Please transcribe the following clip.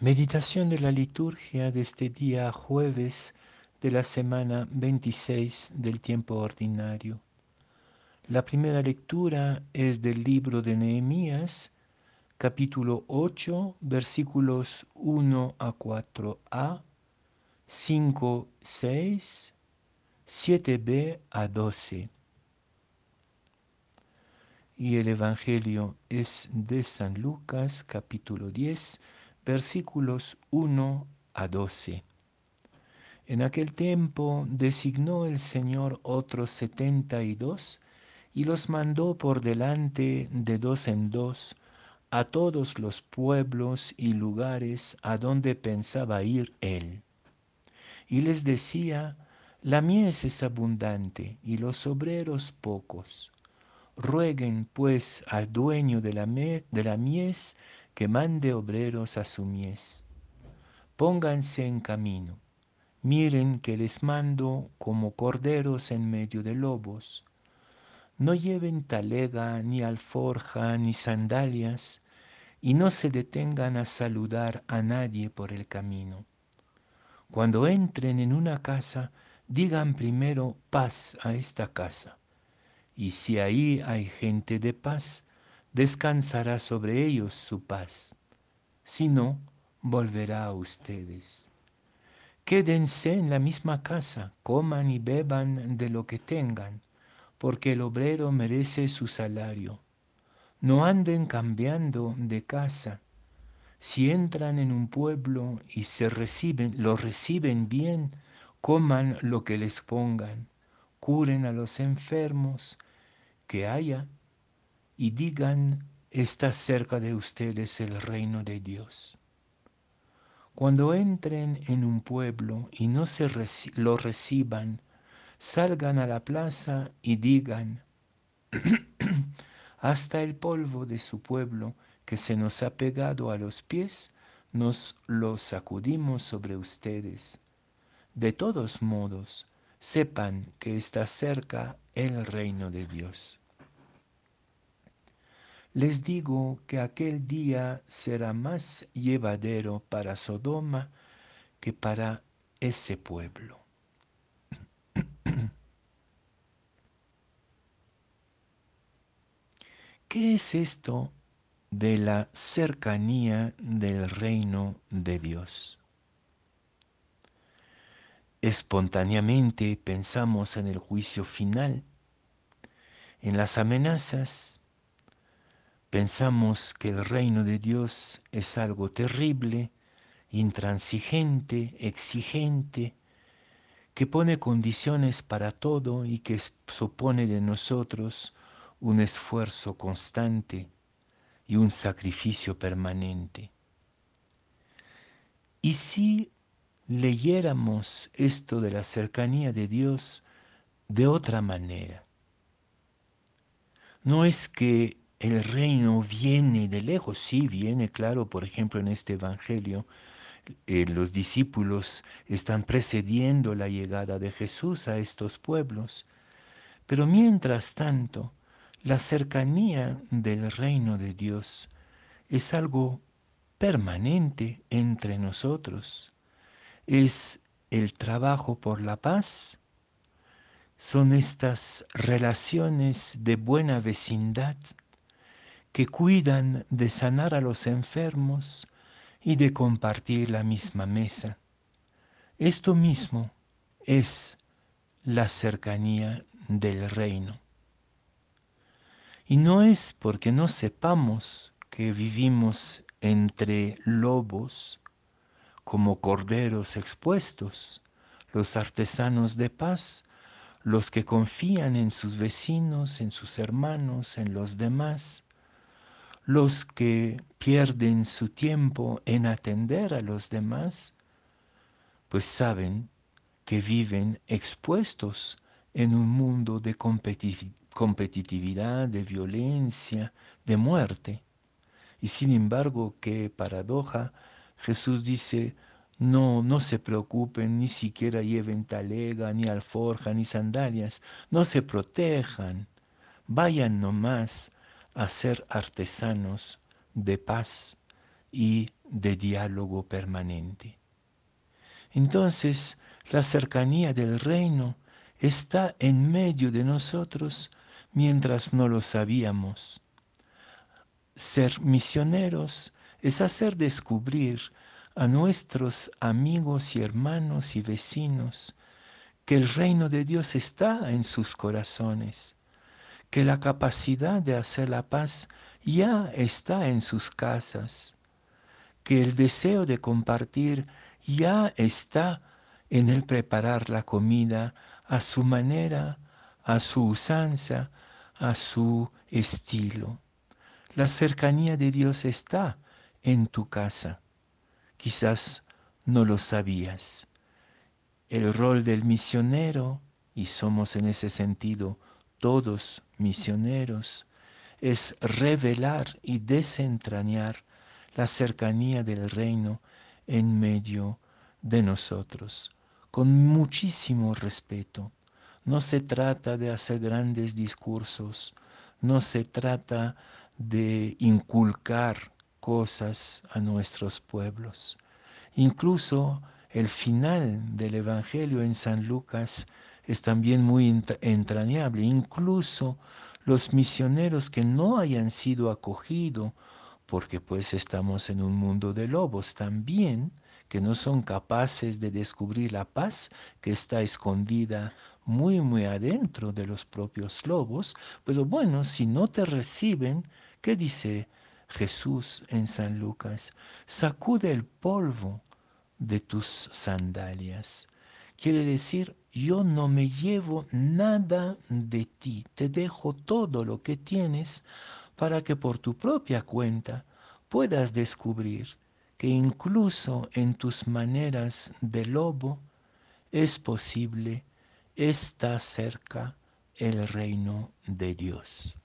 Meditación de la liturgia de este día jueves de la semana 26 del tiempo ordinario. La primera lectura es del libro de Nehemías, capítulo 8, versículos 1 a 4a, 5, 6, 7b a 12. Y el Evangelio es de San Lucas, capítulo 10, versículos 1 a 12. En aquel tiempo designó el Señor otros setenta y dos y los mandó por delante de dos en dos a todos los pueblos y lugares a donde pensaba ir él. Y les decía, la mies es abundante y los obreros pocos. Rueguen pues al dueño de la, de la mies que mande obreros a su mies. Pónganse en camino. Miren que les mando como corderos en medio de lobos. No lleven talega, ni alforja, ni sandalias, y no se detengan a saludar a nadie por el camino. Cuando entren en una casa, digan primero paz a esta casa. Y si ahí hay gente de paz, descansará sobre ellos su paz. Si no, volverá a ustedes. Quédense en la misma casa, coman y beban de lo que tengan, porque el obrero merece su salario. No anden cambiando de casa. Si entran en un pueblo y se reciben, lo reciben bien, coman lo que les pongan, curen a los enfermos que haya y digan, está cerca de ustedes el reino de Dios. Cuando entren en un pueblo y no se lo reciban, salgan a la plaza y digan, hasta el polvo de su pueblo que se nos ha pegado a los pies, nos lo sacudimos sobre ustedes. De todos modos, sepan que está cerca el reino de Dios. Les digo que aquel día será más llevadero para Sodoma que para ese pueblo. ¿Qué es esto de la cercanía del reino de Dios? Espontáneamente pensamos en el juicio final, en las amenazas, Pensamos que el reino de Dios es algo terrible, intransigente, exigente, que pone condiciones para todo y que supone de nosotros un esfuerzo constante y un sacrificio permanente. Y si leyéramos esto de la cercanía de Dios de otra manera, no es que el reino viene de lejos, sí viene, claro, por ejemplo, en este Evangelio, eh, los discípulos están precediendo la llegada de Jesús a estos pueblos, pero mientras tanto, la cercanía del reino de Dios es algo permanente entre nosotros, es el trabajo por la paz, son estas relaciones de buena vecindad que cuidan de sanar a los enfermos y de compartir la misma mesa. Esto mismo es la cercanía del reino. Y no es porque no sepamos que vivimos entre lobos como corderos expuestos, los artesanos de paz, los que confían en sus vecinos, en sus hermanos, en los demás, los que pierden su tiempo en atender a los demás, pues saben que viven expuestos en un mundo de competitividad, de violencia, de muerte. Y sin embargo, qué paradoja, Jesús dice, no, no se preocupen, ni siquiera lleven talega, ni alforja, ni sandalias, no se protejan, vayan nomás a ser artesanos de paz y de diálogo permanente. Entonces, la cercanía del reino está en medio de nosotros mientras no lo sabíamos. Ser misioneros es hacer descubrir a nuestros amigos y hermanos y vecinos que el reino de Dios está en sus corazones, que la capacidad de hacer la paz ya está en sus casas, que el deseo de compartir ya está en el preparar la comida a su manera, a su usanza, a su estilo. La cercanía de Dios está en tu casa. Quizás no lo sabías. El rol del misionero, y somos en ese sentido todos misioneros, es revelar y desentrañar la cercanía del reino en medio de nosotros, con muchísimo respeto. No se trata de hacer grandes discursos, no se trata de inculcar cosas a nuestros pueblos. Incluso el final del Evangelio en San Lucas es también muy entrañable. Incluso los misioneros que no hayan sido acogidos, porque pues estamos en un mundo de lobos también, que no son capaces de descubrir la paz que está escondida muy, muy adentro de los propios lobos, pero bueno, si no te reciben, ¿qué dice Jesús en San Lucas? Sacude el polvo de tus sandalias. Quiere decir, yo no me llevo nada de ti, te dejo todo lo que tienes para que por tu propia cuenta puedas descubrir que incluso en tus maneras de lobo es posible, está cerca el reino de Dios.